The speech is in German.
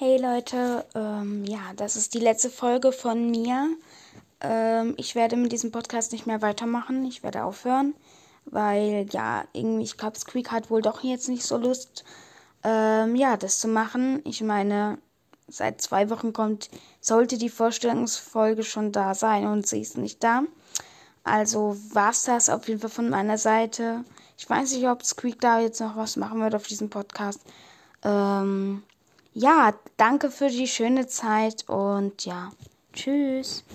Hey Leute, ähm, ja, das ist die letzte Folge von mir. Ähm, ich werde mit diesem Podcast nicht mehr weitermachen. Ich werde aufhören, weil ja, irgendwie, ich glaube, Squeak hat wohl doch jetzt nicht so Lust, ähm, ja, das zu machen. Ich meine, seit zwei Wochen kommt, sollte die Vorstellungsfolge schon da sein und sie ist nicht da. Also war's das auf jeden Fall von meiner Seite. Ich weiß nicht, ob Squeak da jetzt noch was machen wird auf diesem Podcast. Ähm, ja, danke für die schöne Zeit und ja, tschüss.